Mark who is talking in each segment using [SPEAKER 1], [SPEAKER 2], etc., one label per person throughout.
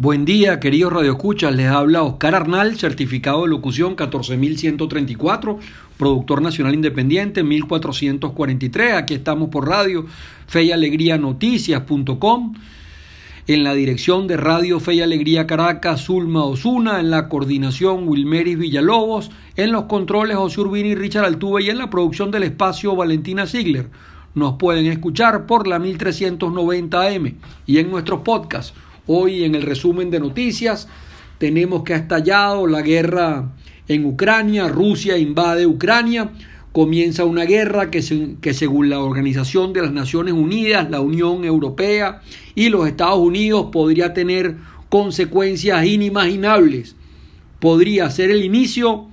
[SPEAKER 1] Buen día, queridos radioescuchas. Les habla Oscar Arnal, certificado de locución 14134, productor nacional independiente 1443. Aquí estamos por radio Fe y Alegría Noticias.com. En la dirección de Radio Fe y Alegría Caracas, Zulma Osuna. En la coordinación, Wilmeris Villalobos. En los controles, José Urbini y Richard Altuve. Y en la producción del espacio, Valentina Ziegler. Nos pueden escuchar por la 1390 AM y en nuestros podcasts Hoy en el resumen de noticias tenemos que ha estallado la guerra en Ucrania, Rusia invade Ucrania, comienza una guerra que, que, según la Organización de las Naciones Unidas, la Unión Europea y los Estados Unidos podría tener consecuencias inimaginables. Podría ser el inicio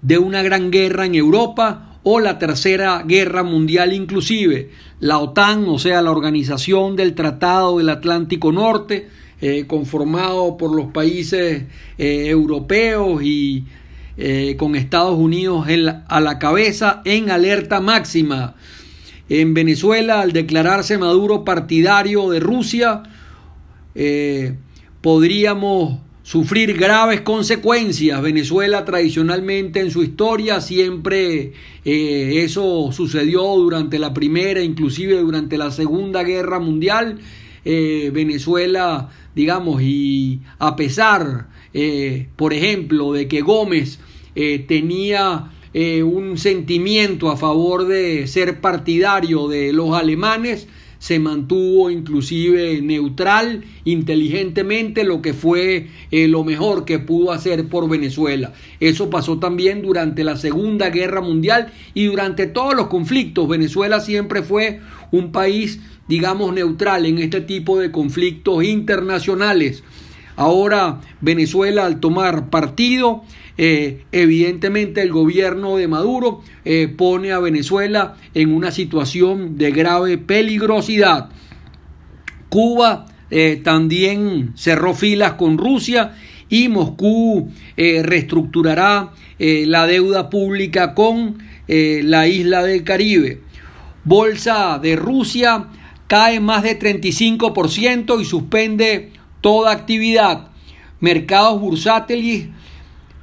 [SPEAKER 1] de una gran guerra en Europa o la Tercera Guerra Mundial inclusive. La OTAN, o sea, la Organización del Tratado del Atlántico Norte, eh, conformado por los países eh, europeos y eh, con Estados Unidos a la cabeza en alerta máxima. En Venezuela, al declararse Maduro partidario de Rusia, podríamos sufrir graves consecuencias. Venezuela tradicionalmente en su historia siempre eh, eso sucedió durante la primera, inclusive durante la segunda guerra mundial. Eh, Venezuela, digamos, y a pesar, eh, por ejemplo, de que Gómez tenía un sentimiento a favor de ser partidario de los alemanes, se mantuvo inclusive neutral inteligentemente, lo que fue eh, lo mejor que pudo hacer por Venezuela. Eso pasó también durante la Segunda Guerra Mundial y durante todos los conflictos. Venezuela siempre fue un país, digamos, neutral en este tipo de conflictos internacionales. Ahora Venezuela al tomar partido eh, evidentemente el gobierno de Maduro eh, pone a Venezuela en una situación de grave peligrosidad. Cuba eh, también cerró filas con Rusia y Moscú reestructurará la deuda pública con la isla del Caribe. Bolsa de Rusia cae más de 35% y suspende toda actividad. Mercados bursátiles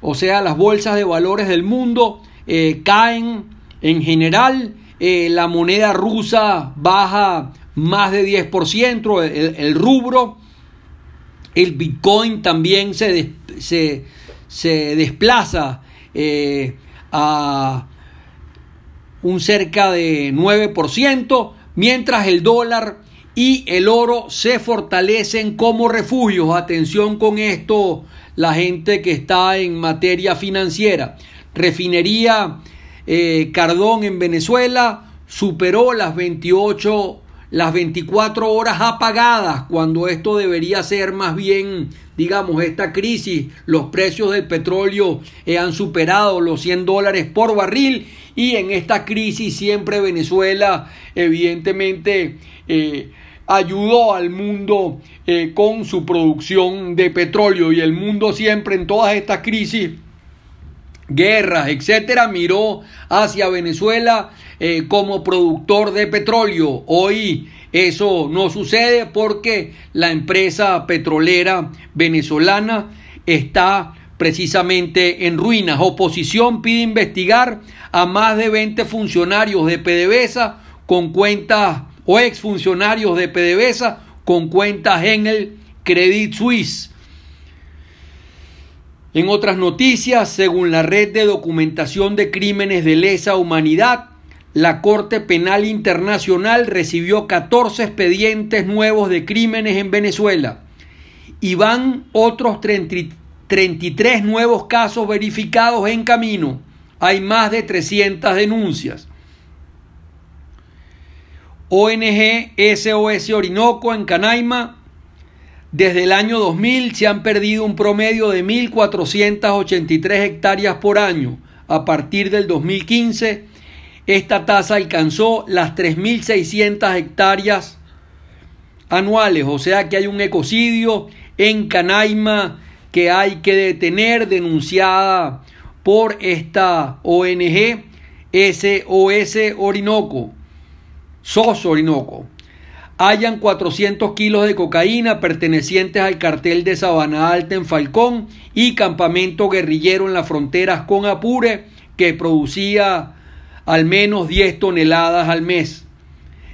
[SPEAKER 1] o sea, las bolsas de valores del mundo eh, caen en general, eh, la moneda rusa baja más de 10%, el, rubro, el Bitcoin también se, se, desplaza eh, a un cerca de 9%, mientras el dólar y el oro se fortalecen como refugios. Atención con esto, la gente que está en materia financiera. Refinería eh, Cardón en Venezuela superó las 28, las 24 horas apagadas, cuando esto debería ser más bien, digamos, esta crisis, los precios del petróleo eh, han superado los 100 dólares por barril y en esta crisis siempre Venezuela, evidentemente, eh, ayudó al mundo eh, con su producción de petróleo. Y el mundo siempre en todas estas crisis guerras, etcétera, miró hacia Venezuela eh, como productor de petróleo. Hoy eso no sucede porque la empresa petrolera venezolana está precisamente en ruinas. Oposición pide investigar a más de 20 funcionarios de PDVSA con cuentas o exfuncionarios de PDVSA con cuentas en el Credit Suisse. En otras noticias, según la red de documentación de crímenes de lesa humanidad, la Corte Penal Internacional recibió 14 expedientes nuevos de crímenes en Venezuela y van otros 33 nuevos casos verificados en camino. Hay más de 300 denuncias. ONG SOS Orinoco en Canaima, desde el año 2000 se han perdido un promedio de 1.483 hectáreas por año. A partir del 2015, esta tasa alcanzó las 3.600 hectáreas anuales, o sea que hay un ecocidio en Canaima que hay que detener, denunciada por esta ONG SOS Orinoco. SOS Orinoco. Hayan 400 kilos de cocaína pertenecientes al cartel de Sabana Alta en Falcón y campamento guerrillero en las fronteras con Apure que producía al menos 10 toneladas al mes.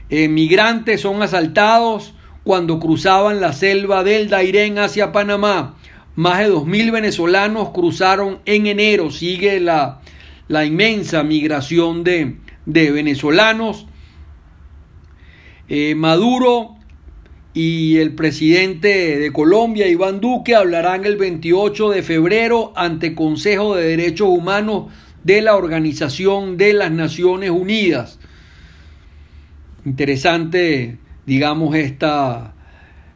[SPEAKER 1] Eh, migrantes son asaltados cuando cruzaban la selva del Dairén hacia Panamá. Más de 2.000 venezolanos cruzaron en enero. Sigue la, la inmensa migración de, de venezolanos eh, Maduro y el presidente de Colombia, Iván Duque, hablarán el 28 de febrero ante Consejo de Derechos Humanos de la Organización de las Naciones Unidas. Interesante, digamos, esta,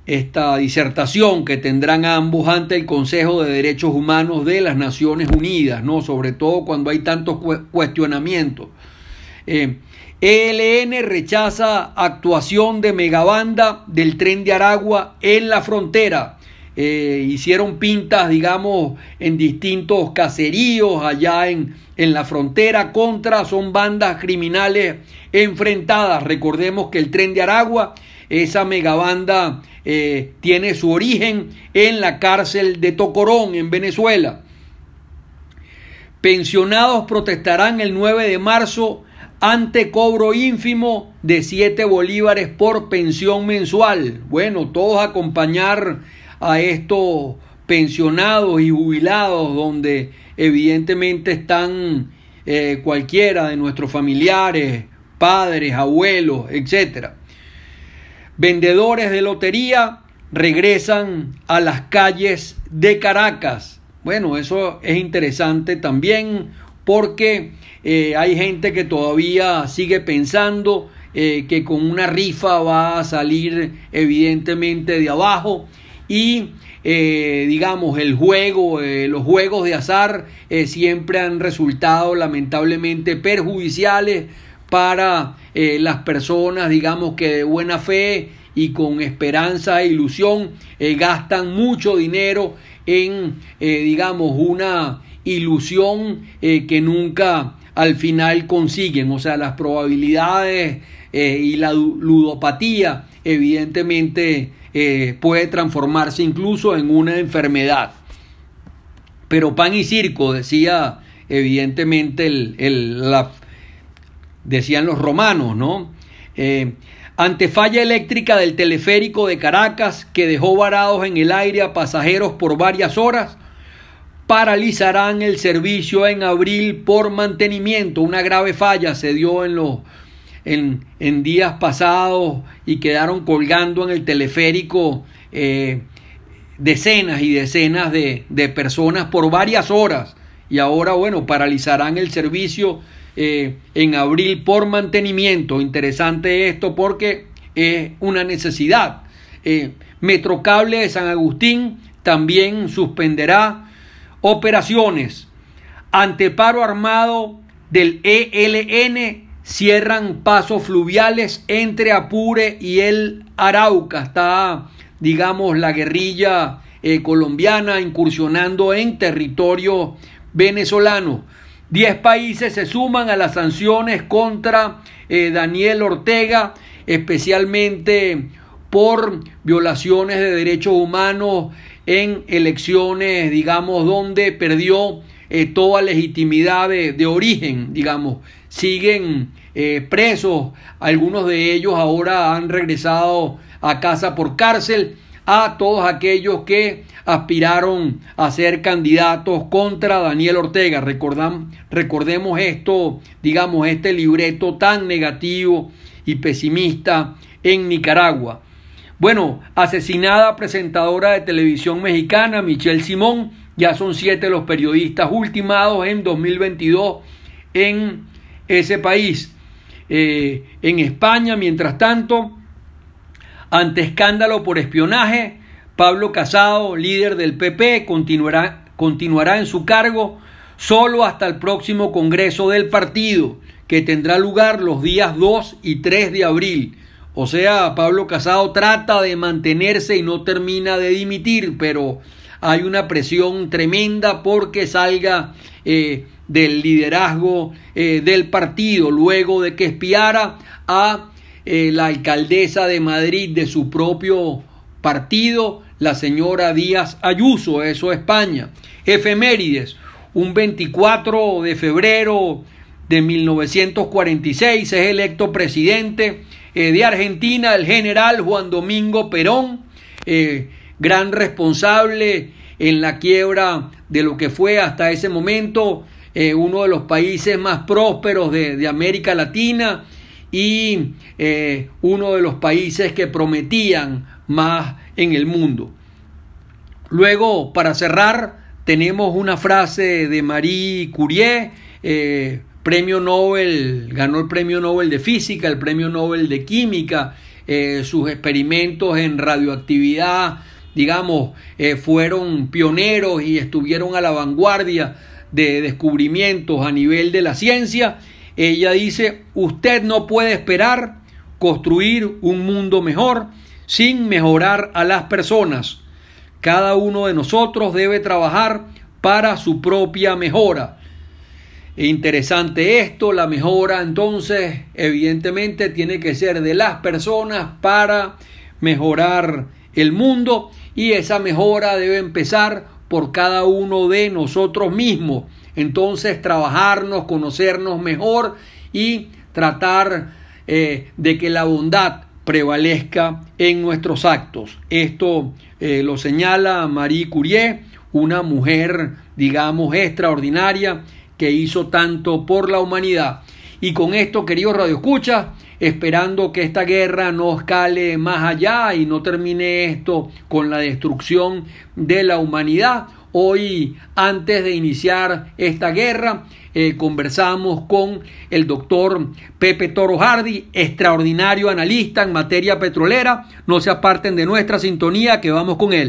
[SPEAKER 1] esta disertación que tendrán ambos ante el Consejo de Derechos Humanos de las Naciones Unidas, ¿no? Sobre todo cuando hay tantos cuestionamientos. Eh, ELN rechaza actuación de megabanda del tren de Aragua en la frontera. Eh, hicieron pintas, digamos, en distintos caseríos allá en, en la frontera contra, son bandas criminales enfrentadas. Recordemos que el tren de Aragua, esa megabanda, eh, tiene su origen en la cárcel de Tocorón, en Venezuela. Pensionados protestarán el 9 de marzo ante cobro ínfimo de 7 bolívares por pensión mensual. Bueno, todos acompañar a estos pensionados y jubilados donde evidentemente están eh, cualquiera de nuestros familiares, padres, abuelos, etc. Vendedores de lotería regresan a las calles de Caracas. Bueno, eso es interesante también porque eh, hay gente que todavía sigue pensando eh, que con una rifa va a salir evidentemente de abajo y eh, digamos el juego, los juegos de azar siempre han resultado lamentablemente perjudiciales para las personas digamos que de buena fe y con esperanza e ilusión gastan mucho dinero en digamos una ilusión que nunca al final consiguen. O sea, las probabilidades eh, y la ludopatía evidentemente eh, puede transformarse incluso en una enfermedad. Pero pan y circo, decía evidentemente el, la, decían los romanos, ¿no? Eh, ante falla eléctrica del teleférico de Caracas que dejó varados en el aire a pasajeros por varias horas, paralizarán el servicio en abril por mantenimiento. Una grave falla se dio en los en, días pasados y quedaron colgando en el teleférico eh, decenas y decenas de, de, personas por varias horas. Y ahora, bueno, paralizarán el servicio eh, en abril por mantenimiento. Interesante esto porque es una necesidad. Eh, Metrocable de San Agustín también suspenderá Operaciones. Anteparo armado del ELN cierran pasos fluviales entre Apure y el Arauca. Está, digamos, la guerrilla eh, colombiana incursionando en territorio venezolano. Diez países se suman a las sanciones contra eh, Daniel Ortega, especialmente por violaciones de derechos humanos en elecciones, digamos, donde perdió eh, toda legitimidad de, origen, digamos. Siguen eh, presos, algunos de ellos ahora han regresado a casa por cárcel, a todos aquellos que aspiraron a ser candidatos contra Daniel Ortega. recordemos esto, digamos, este libreto tan negativo y pesimista en Nicaragua. Bueno, asesinada presentadora de televisión mexicana Michelle Simón, ya son siete los periodistas ultimados en 2022 en ese país. Eh, en España, mientras tanto, ante escándalo por espionaje, Pablo Casado, líder del PP, continuará, continuará en su cargo solo hasta el próximo Congreso del partido, que tendrá lugar los días 2 y 3 de abril. O sea, Pablo Casado trata de mantenerse y no termina de dimitir, pero hay una presión tremenda porque salga eh, del liderazgo eh, del partido luego de que espiara a eh, la alcaldesa de Madrid de su propio partido, la señora Díaz Ayuso, eso España. Efemérides, un 24 de febrero de 1946 es electo presidente eh, de Argentina el general Juan Domingo Perón, eh, gran responsable en la quiebra de lo que fue hasta ese momento eh, uno de los países más prósperos de, de América Latina y uno de los países que prometían más en el mundo. Luego, para cerrar, tenemos una frase de Marie Curie, eh, premio Nobel, ganó el premio Nobel de Física, el premio Nobel de Química, eh, sus experimentos en radioactividad, digamos, eh, fueron pioneros y estuvieron a la vanguardia de descubrimientos a nivel de la ciencia. Ella dice, usted no puede esperar construir un mundo mejor sin mejorar a las personas. Cada uno de nosotros debe trabajar para su propia mejora. Interesante esto, la mejora entonces evidentemente tiene que ser de las personas para mejorar el mundo y esa mejora debe empezar por cada uno de nosotros mismos. Entonces trabajarnos, conocernos mejor y tratar eh, de que la bondad prevalezca en nuestros actos. Esto eh, lo señala Marie Curie, una mujer, digamos, extraordinaria que hizo tanto por la humanidad. Y con esto, queridos radioescuchas, esperando que esta guerra no escale más allá y no termine esto con la destrucción de la humanidad. Hoy, antes de iniciar esta guerra, eh, conversamos con el doctor Pepe Toro Hardy, extraordinario analista en materia petrolera. No se aparten de nuestra sintonía que vamos con él.